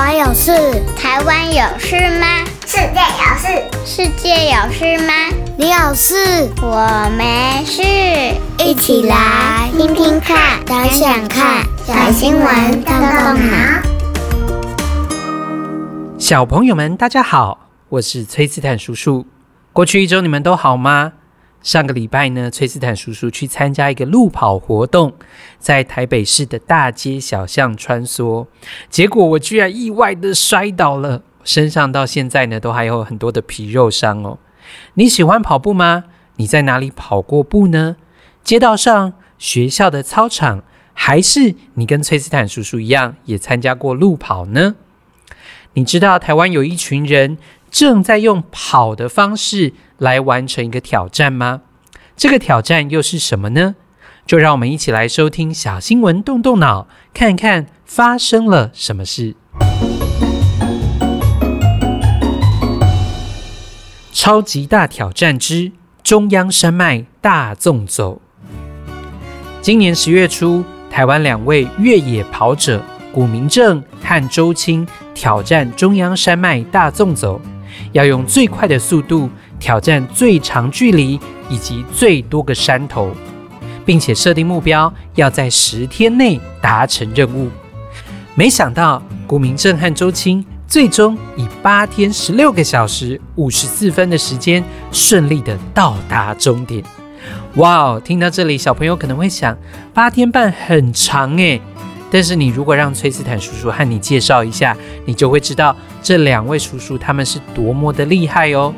湾有事？台湾有事吗？世界有事？世界有事吗？你有事？我没事。一起来听听看，想想看，小新闻动动脑。小朋友们，大家好，我是崔斯坦叔叔。过去一周你们都好吗？上个礼拜呢，崔斯坦叔叔去参加一个路跑活动，在台北市的大街小巷穿梭，结果我居然意外的摔倒了，身上到现在呢都还有很多的皮肉伤哦。你喜欢跑步吗？你在哪里跑过步呢？街道上、学校的操场，还是你跟崔斯坦叔叔一样也参加过路跑呢？你知道台湾有一群人正在用跑的方式来完成一个挑战吗？这个挑战又是什么呢？就让我们一起来收听小新闻，动动脑，看看发生了什么事。超级大挑战之中央山脉大纵走。今年十月初，台湾两位越野跑者古明正和周青挑战中央山脉大纵走，要用最快的速度。挑战最长距离以及最多个山头，并且设定目标要在十天内达成任务。没想到古明正和周青最终以八天十六个小时五十四分的时间顺利的到达终点。哇哦！听到这里，小朋友可能会想，八天半很长诶。但是你如果让崔斯坦叔叔和你介绍一下，你就会知道这两位叔叔他们是多么的厉害哦。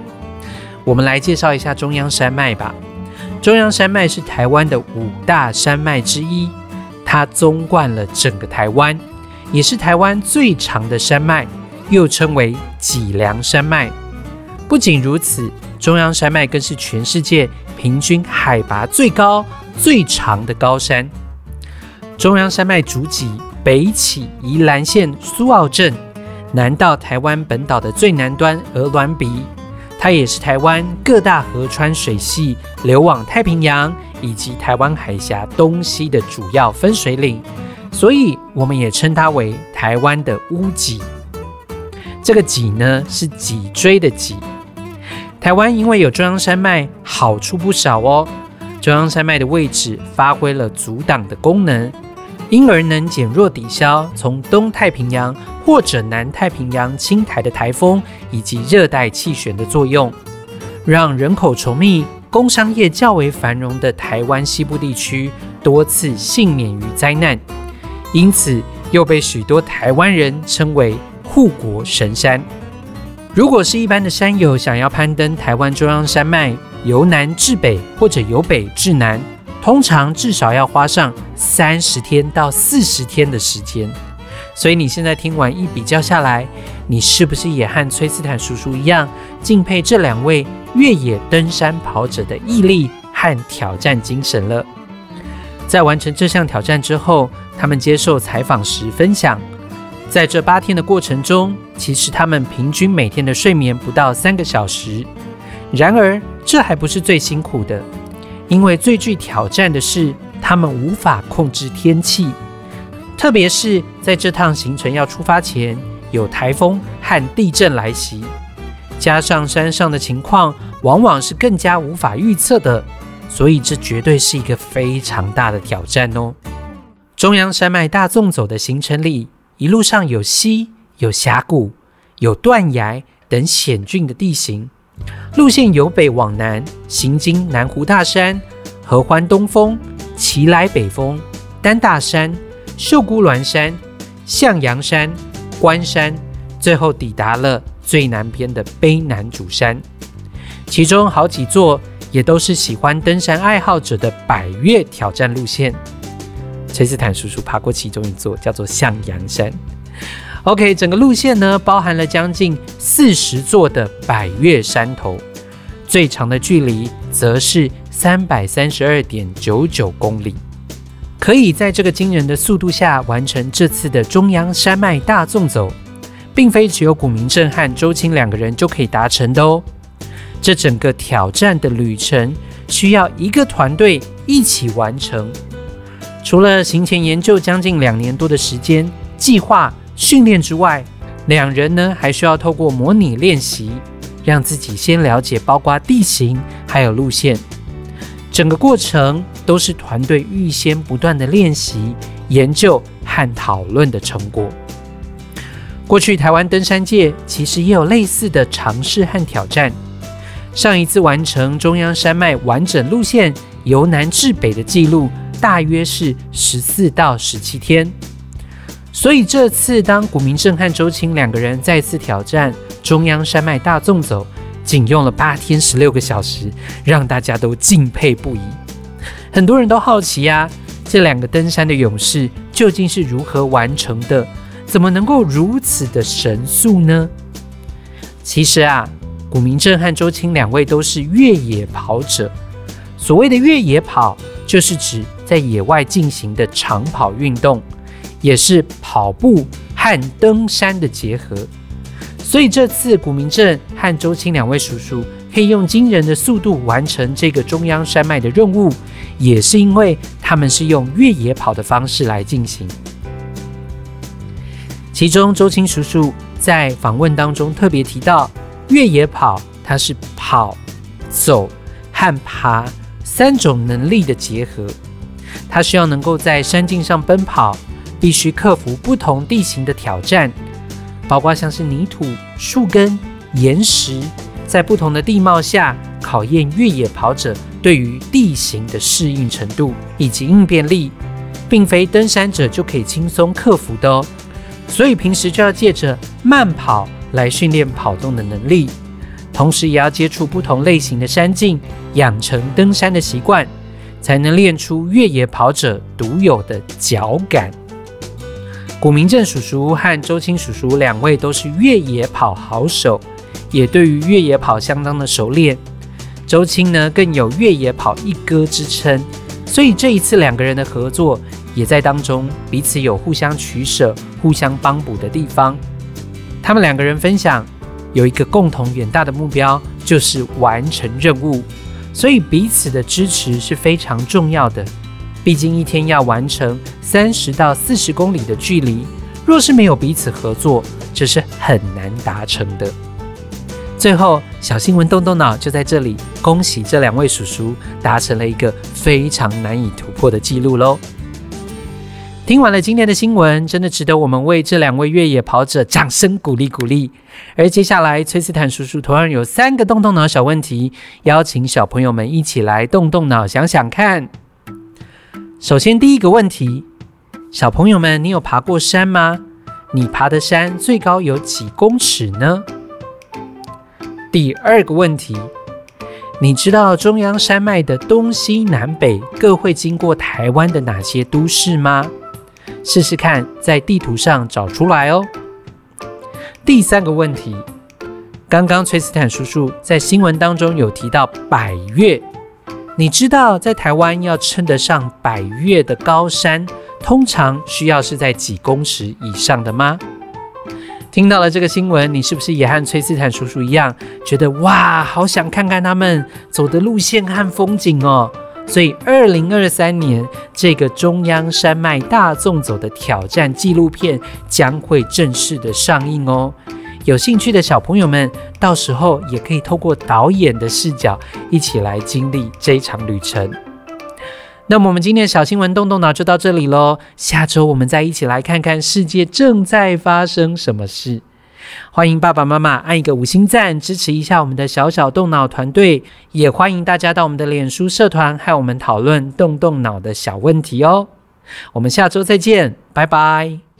我们来介绍一下中央山脉吧。中央山脉是台湾的五大山脉之一，它纵贯了整个台湾，也是台湾最长的山脉，又称为脊梁山脉。不仅如此，中央山脉更是全世界平均海拔最高、最长的高山。中央山脉主脊北起宜兰县苏澳镇，南到台湾本岛的最南端鹅銮鼻。它也是台湾各大河川水系流往太平洋以及台湾海峡东西的主要分水岭，所以我们也称它为台湾的屋脊。这个脊呢，是脊椎的脊。台湾因为有中央山脉，好处不少哦。中央山脉的位置发挥了阻挡的功能。因而能减弱抵消从东太平洋或者南太平洋侵台的台风以及热带气旋的作用，让人口稠密、工商业较为繁荣的台湾西部地区多次幸免于灾难，因此又被许多台湾人称为护国神山。如果是一般的山友想要攀登台湾中央山脉，由南至北或者由北至南，通常至少要花上三十天到四十天的时间，所以你现在听完一比较下来，你是不是也和崔斯坦叔叔一样敬佩这两位越野登山跑者的毅力和挑战精神了？在完成这项挑战之后，他们接受采访时分享，在这八天的过程中，其实他们平均每天的睡眠不到三个小时。然而，这还不是最辛苦的。因为最具挑战的是，他们无法控制天气，特别是在这趟行程要出发前，有台风和地震来袭，加上山上的情况往往是更加无法预测的，所以这绝对是一个非常大的挑战哦。中央山脉大纵走的行程里，一路上有溪、有峡谷、有断崖等险峻的地形。路线由北往南，行经南湖大山、合欢东峰、奇莱北峰、丹大山、秀姑峦山、向阳山、关山，最后抵达了最南边的卑南主山。其中好几座也都是喜欢登山爱好者的百岳挑战路线。崔斯坦叔叔爬过其中一座，叫做向阳山。OK，整个路线呢，包含了将近四十座的百岳山头，最长的距离则是三百三十二点九九公里。可以在这个惊人的速度下完成这次的中央山脉大纵走，并非只有古明正和周青两个人就可以达成的哦。这整个挑战的旅程需要一个团队一起完成，除了行前研究将近两年多的时间计划。训练之外，两人呢还需要透过模拟练习，让自己先了解包括地形还有路线。整个过程都是团队预先不断的练习、研究和讨论的成果。过去台湾登山界其实也有类似的尝试和挑战。上一次完成中央山脉完整路线由南至北的记录，大约是十四到十七天。所以这次当古明镇和周青两个人再次挑战中央山脉大纵走，仅用了八天十六个小时，让大家都敬佩不已。很多人都好奇呀、啊，这两个登山的勇士究竟是如何完成的？怎么能够如此的神速呢？其实啊，古明镇和周青两位都是越野跑者。所谓的越野跑，就是指在野外进行的长跑运动，也是跑步和登山的结合。所以这次古明镇和周青两位叔叔可以用惊人的速度完成这个中央山脉的任务，也是因为他们是用越野跑的方式来进行。其中，周青叔叔在访问当中特别提到，越野跑它是跑、走和爬三种能力的结合。它需要能够在山径上奔跑，必须克服不同地形的挑战，包括像是泥土、树根、岩石，在不同的地貌下考验越野跑者对于地形的适应程度以及应变力，并非登山者就可以轻松克服的哦。所以平时就要借着慢跑来训练跑动的能力，同时也要接触不同类型的山径，养成登山的习惯，才能练出越野跑者独有的脚感。古明镇叔叔和周青叔叔两位都是越野跑好手，也对于越野跑相当的熟练。周青呢更有越野跑一哥之称，所以这一次两个人的合作。也在当中，彼此有互相取舍、互相帮补的地方。他们两个人分享有一个共同远大的目标，就是完成任务，所以彼此的支持是非常重要的。毕竟一天要完成三十到四十公里的距离，若是没有彼此合作，这是很难达成的。最后，小新闻动动脑就在这里，恭喜这两位叔叔达成了一个非常难以突破的记录喽！听完了今天的新闻，真的值得我们为这两位越野跑者掌声鼓励鼓励。而接下来，崔斯坦叔叔同样有三个动动脑小问题，邀请小朋友们一起来动动脑想想看。首先，第一个问题，小朋友们，你有爬过山吗？你爬的山最高有几公尺呢？第二个问题，你知道中央山脉的东西南北各会经过台湾的哪些都市吗？试试看，在地图上找出来哦。第三个问题，刚刚崔斯坦叔叔在新闻当中有提到百越，你知道在台湾要称得上百岳的高山，通常需要是在几公尺以上的吗？听到了这个新闻，你是不是也和崔斯坦叔叔一样，觉得哇，好想看看他们走的路线和风景哦？所以，二零二三年这个中央山脉大纵走的挑战纪录片将会正式的上映哦。有兴趣的小朋友们，到时候也可以透过导演的视角一起来经历这一场旅程。那么，我们今天的小新闻动动脑就到这里喽。下周我们再一起来看看世界正在发生什么事。欢迎爸爸妈妈按一个五星赞，支持一下我们的小小动脑团队。也欢迎大家到我们的脸书社团和我们讨论动动脑的小问题哦。我们下周再见，拜拜。